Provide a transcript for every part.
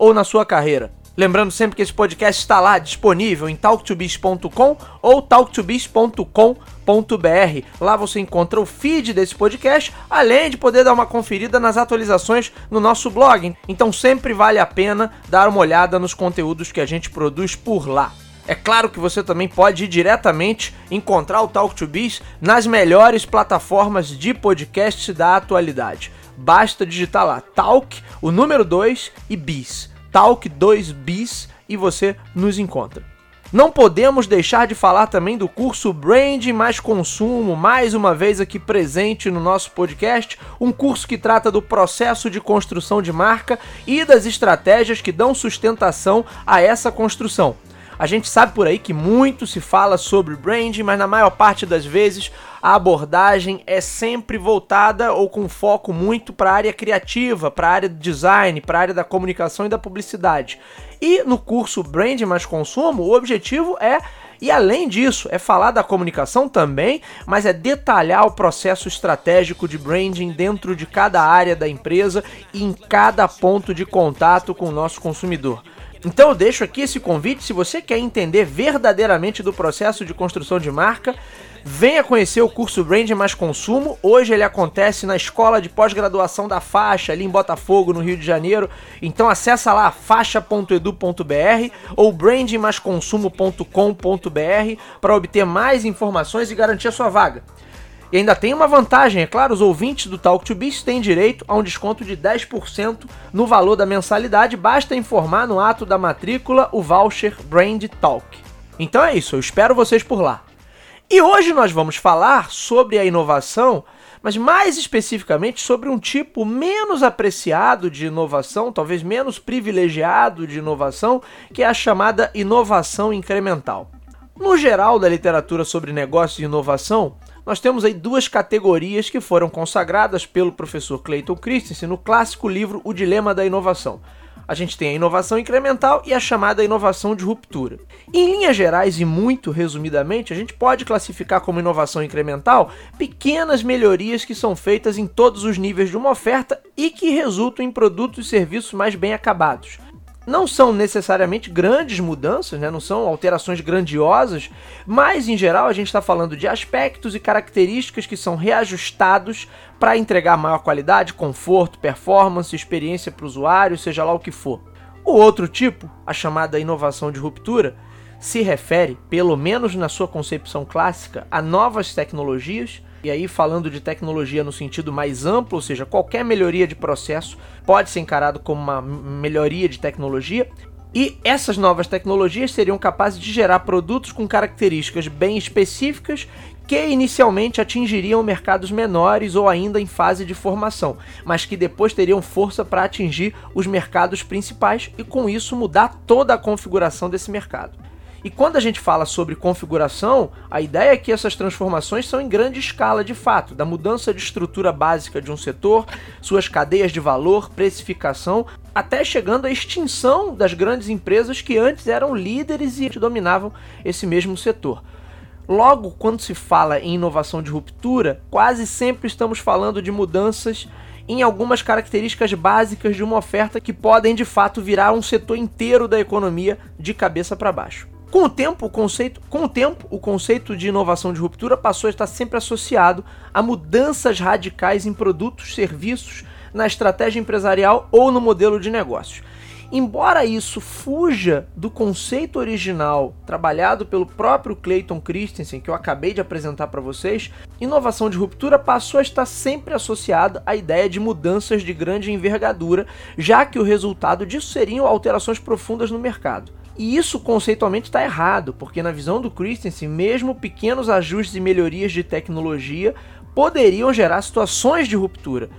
ou na sua carreira. Lembrando sempre que esse podcast está lá disponível em talktobiz.com ou talktobiz.com.br. Lá você encontra o feed desse podcast, além de poder dar uma conferida nas atualizações no nosso blog. Então sempre vale a pena dar uma olhada nos conteúdos que a gente produz por lá. É claro que você também pode ir diretamente encontrar o Talk to Biz nas melhores plataformas de podcast da atualidade. Basta digitar lá Talk, o número 2 e Biz. Talk 2 Bis e você nos encontra. Não podemos deixar de falar também do curso Brand mais Consumo, mais uma vez aqui presente no nosso podcast, um curso que trata do processo de construção de marca e das estratégias que dão sustentação a essa construção. A gente sabe por aí que muito se fala sobre branding, mas na maior parte das vezes a abordagem é sempre voltada ou com foco muito para a área criativa, para a área do design, para a área da comunicação e da publicidade. E no curso Brand mais Consumo, o objetivo é e além disso, é falar da comunicação também, mas é detalhar o processo estratégico de branding dentro de cada área da empresa e em cada ponto de contato com o nosso consumidor. Então eu deixo aqui esse convite, se você quer entender verdadeiramente do processo de construção de marca, venha conhecer o curso Brand Mais Consumo. Hoje ele acontece na Escola de Pós-Graduação da Faixa, ali em Botafogo, no Rio de Janeiro. Então acessa lá faixa.edu.br ou brandmasconsumo.com.br para obter mais informações e garantir a sua vaga. E ainda tem uma vantagem, é claro, os ouvintes do Talk to Biz têm direito a um desconto de 10% no valor da mensalidade, basta informar no ato da matrícula o voucher Brand Talk. Então é isso, eu espero vocês por lá. E hoje nós vamos falar sobre a inovação, mas mais especificamente sobre um tipo menos apreciado de inovação, talvez menos privilegiado de inovação, que é a chamada inovação incremental. No geral da literatura sobre negócios e inovação, nós temos aí duas categorias que foram consagradas pelo professor Clayton Christensen no clássico livro O Dilema da Inovação. A gente tem a inovação incremental e a chamada inovação de ruptura. Em linhas gerais e muito resumidamente, a gente pode classificar como inovação incremental pequenas melhorias que são feitas em todos os níveis de uma oferta e que resultam em produtos e serviços mais bem acabados não são necessariamente grandes mudanças, né? não são alterações grandiosas, mas em geral a gente está falando de aspectos e características que são reajustados para entregar maior qualidade, conforto, performance, experiência para o usuário, seja lá o que for. O outro tipo, a chamada inovação de ruptura, se refere, pelo menos na sua concepção clássica, a novas tecnologias e aí, falando de tecnologia no sentido mais amplo, ou seja, qualquer melhoria de processo pode ser encarado como uma melhoria de tecnologia. E essas novas tecnologias seriam capazes de gerar produtos com características bem específicas que inicialmente atingiriam mercados menores ou ainda em fase de formação, mas que depois teriam força para atingir os mercados principais e com isso mudar toda a configuração desse mercado. E quando a gente fala sobre configuração, a ideia é que essas transformações são em grande escala de fato, da mudança de estrutura básica de um setor, suas cadeias de valor, precificação, até chegando à extinção das grandes empresas que antes eram líderes e dominavam esse mesmo setor. Logo, quando se fala em inovação de ruptura, quase sempre estamos falando de mudanças em algumas características básicas de uma oferta que podem de fato virar um setor inteiro da economia de cabeça para baixo. Com o tempo, o conceito, com o tempo, o conceito de inovação de ruptura passou a estar sempre associado a mudanças radicais em produtos, serviços, na estratégia empresarial ou no modelo de negócios. Embora isso fuja do conceito original trabalhado pelo próprio Clayton Christensen, que eu acabei de apresentar para vocês, inovação de ruptura passou a estar sempre associada à ideia de mudanças de grande envergadura, já que o resultado disso seriam alterações profundas no mercado. E isso conceitualmente está errado, porque na visão do Christensen, mesmo pequenos ajustes e melhorias de tecnologia poderiam gerar situações de ruptura.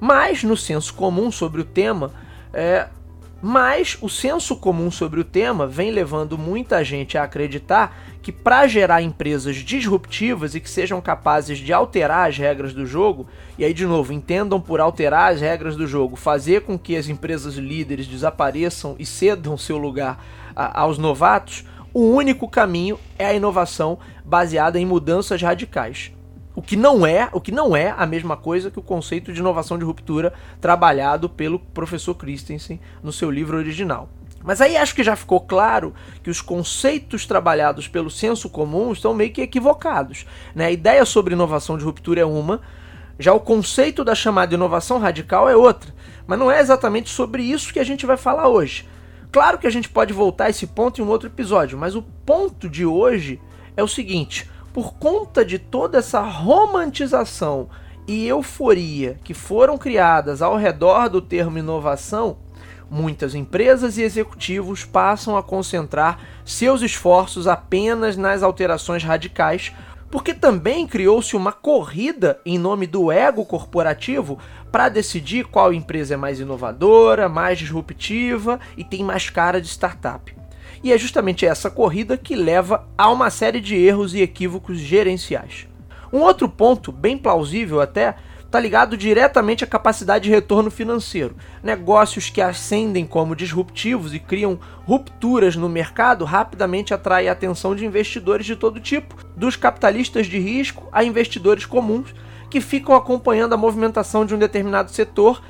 Mas, no senso comum sobre o tema, é, Mas o senso comum sobre o tema vem levando muita gente a acreditar que para gerar empresas disruptivas e que sejam capazes de alterar as regras do jogo, e aí de novo, entendam por alterar as regras do jogo, fazer com que as empresas líderes desapareçam e cedam seu lugar a, aos novatos, o único caminho é a inovação baseada em mudanças radicais. O que não é, o que não é a mesma coisa que o conceito de inovação de ruptura trabalhado pelo professor Christensen no seu livro original. Mas aí acho que já ficou claro que os conceitos trabalhados pelo senso comum estão meio que equivocados. Né? A ideia sobre inovação de ruptura é uma, já o conceito da chamada inovação radical é outra. Mas não é exatamente sobre isso que a gente vai falar hoje. Claro que a gente pode voltar a esse ponto em um outro episódio, mas o ponto de hoje é o seguinte: por conta de toda essa romantização e euforia que foram criadas ao redor do termo inovação, muitas empresas e executivos passam a concentrar seus esforços apenas nas alterações radicais, porque também criou-se uma corrida em nome do ego corporativo para decidir qual empresa é mais inovadora, mais disruptiva e tem mais cara de startup. E é justamente essa corrida que leva a uma série de erros e equívocos gerenciais. Um outro ponto, bem plausível até, está ligado diretamente à capacidade de retorno financeiro. Negócios que ascendem como disruptivos e criam rupturas no mercado rapidamente atraem a atenção de investidores de todo tipo, dos capitalistas de risco a investidores comuns, que ficam acompanhando a movimentação de um determinado setor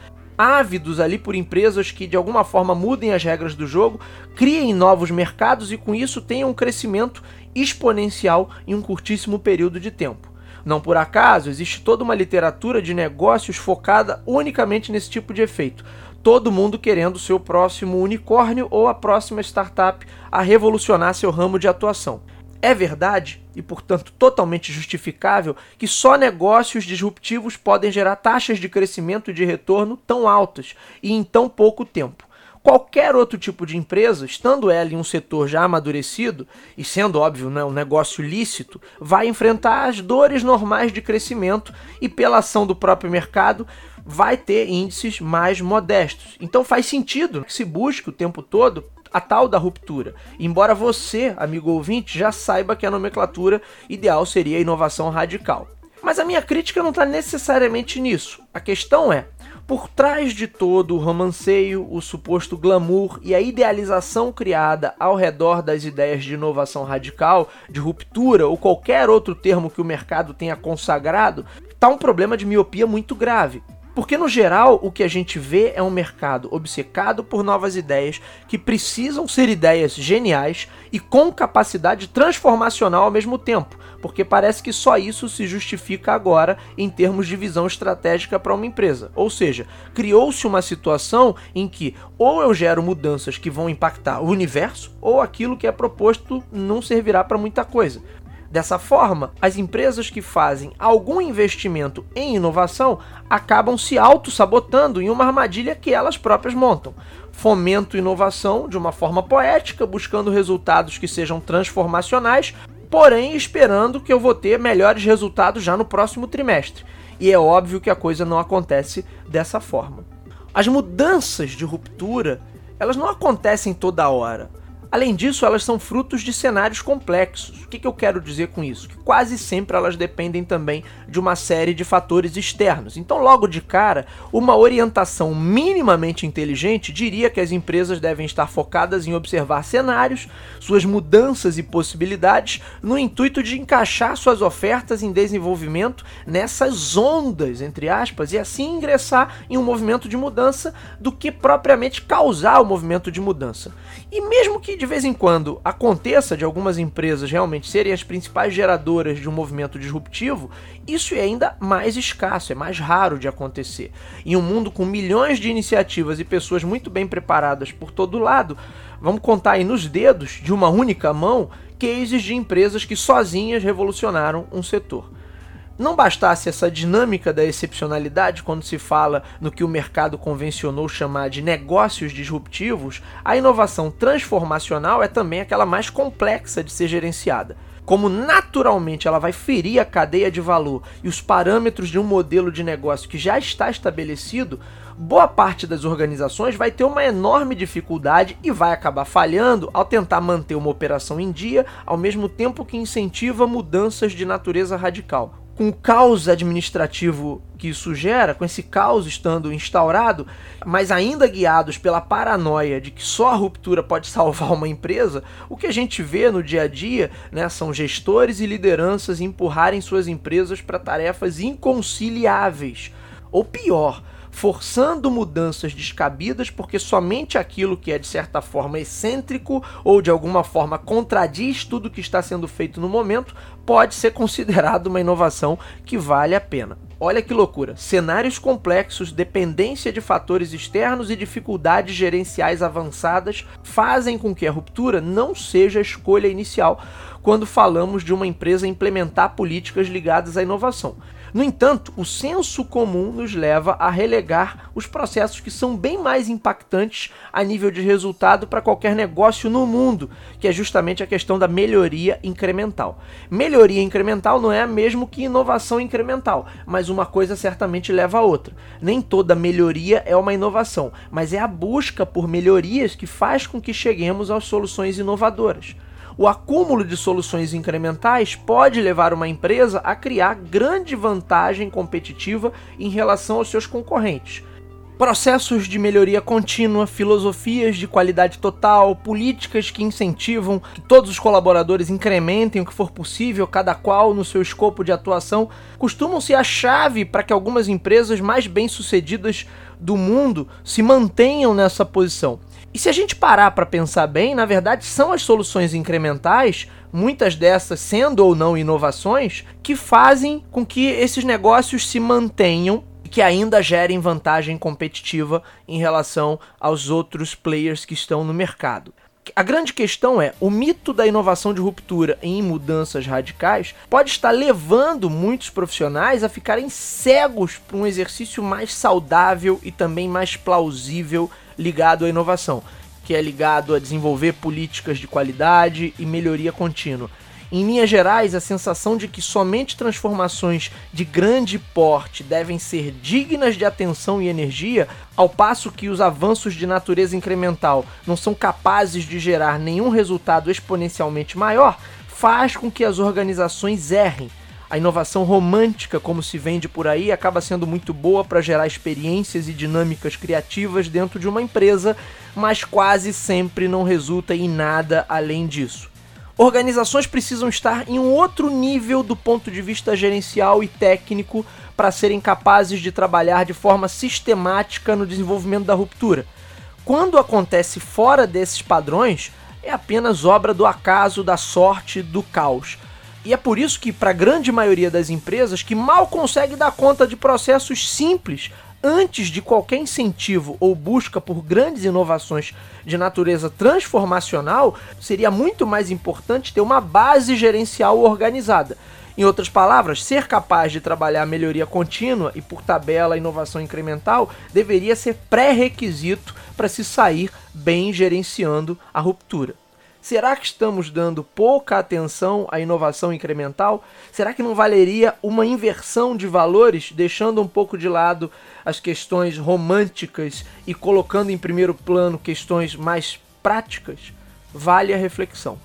ávidos ali por empresas que de alguma forma mudem as regras do jogo, criem novos mercados e com isso tenham um crescimento exponencial em um curtíssimo período de tempo. Não por acaso, existe toda uma literatura de negócios focada unicamente nesse tipo de efeito. Todo mundo querendo o seu próximo unicórnio ou a próxima startup a revolucionar seu ramo de atuação. É verdade, e portanto totalmente justificável, que só negócios disruptivos podem gerar taxas de crescimento e de retorno tão altas e em tão pouco tempo. Qualquer outro tipo de empresa, estando ela em um setor já amadurecido e sendo óbvio né, um negócio lícito, vai enfrentar as dores normais de crescimento e, pela ação do próprio mercado, vai ter índices mais modestos. Então faz sentido que se busque o tempo todo a tal da ruptura. Embora você, amigo ouvinte, já saiba que a nomenclatura ideal seria a inovação radical. Mas a minha crítica não está necessariamente nisso. A questão é, por trás de todo o romanceio, o suposto glamour e a idealização criada ao redor das ideias de inovação radical, de ruptura ou qualquer outro termo que o mercado tenha consagrado, está um problema de miopia muito grave. Porque, no geral, o que a gente vê é um mercado obcecado por novas ideias que precisam ser ideias geniais e com capacidade transformacional ao mesmo tempo, porque parece que só isso se justifica agora em termos de visão estratégica para uma empresa. Ou seja, criou-se uma situação em que ou eu gero mudanças que vão impactar o universo, ou aquilo que é proposto não servirá para muita coisa. Dessa forma, as empresas que fazem algum investimento em inovação acabam se auto-sabotando em uma armadilha que elas próprias montam. Fomento inovação de uma forma poética, buscando resultados que sejam transformacionais, porém esperando que eu vou ter melhores resultados já no próximo trimestre. E é óbvio que a coisa não acontece dessa forma. As mudanças de ruptura, elas não acontecem toda hora. Além disso, elas são frutos de cenários complexos. O que, que, eu quero dizer com isso? Que quase sempre elas dependem também de uma série de fatores externos. Então, logo de cara, uma orientação minimamente inteligente diria que as empresas devem estar focadas em observar cenários, suas mudanças e possibilidades, no intuito de encaixar suas ofertas em desenvolvimento nessas ondas, entre aspas, e assim ingressar em um movimento de mudança do que propriamente causar o movimento de mudança. E mesmo que de vez em quando aconteça de algumas empresas realmente serem as principais geradoras de um movimento disruptivo, isso é ainda mais escasso, é mais raro de acontecer. Em um mundo com milhões de iniciativas e pessoas muito bem preparadas por todo lado, vamos contar aí nos dedos de uma única mão cases de empresas que sozinhas revolucionaram um setor não bastasse essa dinâmica da excepcionalidade quando se fala no que o mercado convencionou chamar de negócios disruptivos, a inovação transformacional é também aquela mais complexa de ser gerenciada. como naturalmente ela vai ferir a cadeia de valor e os parâmetros de um modelo de negócio que já está estabelecido, boa parte das organizações vai ter uma enorme dificuldade e vai acabar falhando ao tentar manter uma operação em dia, ao mesmo tempo que incentiva mudanças de natureza radical. Com o caos administrativo que isso gera, com esse caos estando instaurado, mas ainda guiados pela paranoia de que só a ruptura pode salvar uma empresa, o que a gente vê no dia a dia né, são gestores e lideranças empurrarem suas empresas para tarefas inconciliáveis. Ou pior, forçando mudanças descabidas porque somente aquilo que é de certa forma excêntrico ou de alguma forma contradiz tudo que está sendo feito no momento pode ser considerado uma inovação que vale a pena. Olha que loucura! Cenários complexos, dependência de fatores externos e dificuldades gerenciais avançadas fazem com que a ruptura não seja a escolha inicial quando falamos de uma empresa implementar políticas ligadas à inovação. No entanto, o senso comum nos leva a relegar os processos que são bem mais impactantes a nível de resultado para qualquer negócio no mundo, que é justamente a questão da melhoria incremental. Melhoria incremental não é a mesmo que inovação incremental, mas uma coisa certamente leva a outra. Nem toda melhoria é uma inovação, mas é a busca por melhorias que faz com que cheguemos às soluções inovadoras o acúmulo de soluções incrementais pode levar uma empresa a criar grande vantagem competitiva em relação aos seus concorrentes. Processos de melhoria contínua, filosofias de qualidade total, políticas que incentivam que todos os colaboradores incrementem o que for possível, cada qual no seu escopo de atuação, costumam ser a chave para que algumas empresas mais bem-sucedidas do mundo se mantenham nessa posição. E se a gente parar para pensar bem, na verdade são as soluções incrementais, muitas dessas sendo ou não inovações, que fazem com que esses negócios se mantenham e que ainda gerem vantagem competitiva em relação aos outros players que estão no mercado. A grande questão é: o mito da inovação de ruptura em mudanças radicais pode estar levando muitos profissionais a ficarem cegos para um exercício mais saudável e também mais plausível ligado à inovação, que é ligado a desenvolver políticas de qualidade e melhoria contínua. Em linhas gerais, a sensação de que somente transformações de grande porte devem ser dignas de atenção e energia, ao passo que os avanços de natureza incremental não são capazes de gerar nenhum resultado exponencialmente maior, faz com que as organizações errem a inovação romântica, como se vende por aí, acaba sendo muito boa para gerar experiências e dinâmicas criativas dentro de uma empresa, mas quase sempre não resulta em nada além disso. Organizações precisam estar em um outro nível do ponto de vista gerencial e técnico para serem capazes de trabalhar de forma sistemática no desenvolvimento da ruptura. Quando acontece fora desses padrões, é apenas obra do acaso, da sorte, do caos. E é por isso que, para a grande maioria das empresas que mal consegue dar conta de processos simples antes de qualquer incentivo ou busca por grandes inovações de natureza transformacional, seria muito mais importante ter uma base gerencial organizada. Em outras palavras, ser capaz de trabalhar melhoria contínua e por tabela inovação incremental deveria ser pré-requisito para se sair bem gerenciando a ruptura. Será que estamos dando pouca atenção à inovação incremental? Será que não valeria uma inversão de valores, deixando um pouco de lado as questões românticas e colocando em primeiro plano questões mais práticas? Vale a reflexão.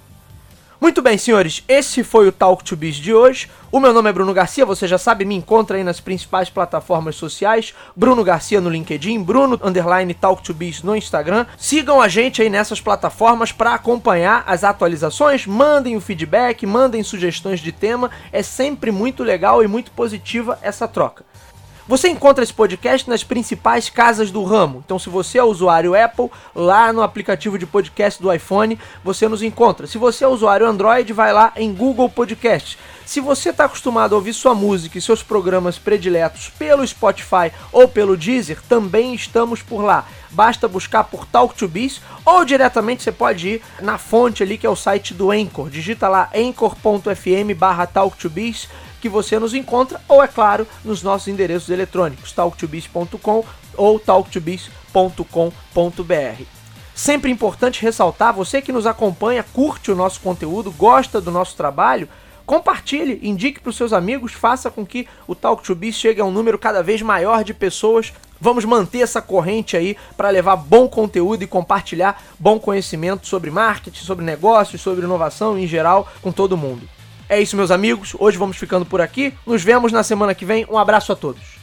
Muito bem, senhores, esse foi o Talk to Biz de hoje. O meu nome é Bruno Garcia, você já sabe, me encontra aí nas principais plataformas sociais. Bruno Garcia no LinkedIn, Bruno underline Talk to Biz no Instagram. Sigam a gente aí nessas plataformas para acompanhar as atualizações. Mandem o feedback, mandem sugestões de tema. É sempre muito legal e muito positiva essa troca. Você encontra esse podcast nas principais casas do ramo. Então, se você é usuário Apple, lá no aplicativo de podcast do iPhone, você nos encontra. Se você é usuário Android, vai lá em Google Podcast. Se você está acostumado a ouvir sua música e seus programas prediletos pelo Spotify ou pelo Deezer, também estamos por lá. Basta buscar por Talk to Biz ou diretamente você pode ir na fonte ali que é o site do Anchor. Digita lá anchor.fm barra Talk to Biz que você nos encontra, ou é claro, nos nossos endereços eletrônicos, talktobiz.com ou talktobiz.com.br. Sempre importante ressaltar, você que nos acompanha, curte o nosso conteúdo, gosta do nosso trabalho, compartilhe, indique para os seus amigos, faça com que o Talk to Biz chegue a um número cada vez maior de pessoas. Vamos manter essa corrente aí para levar bom conteúdo e compartilhar bom conhecimento sobre marketing, sobre negócios, sobre inovação em geral com todo mundo. É isso, meus amigos. Hoje vamos ficando por aqui. Nos vemos na semana que vem. Um abraço a todos.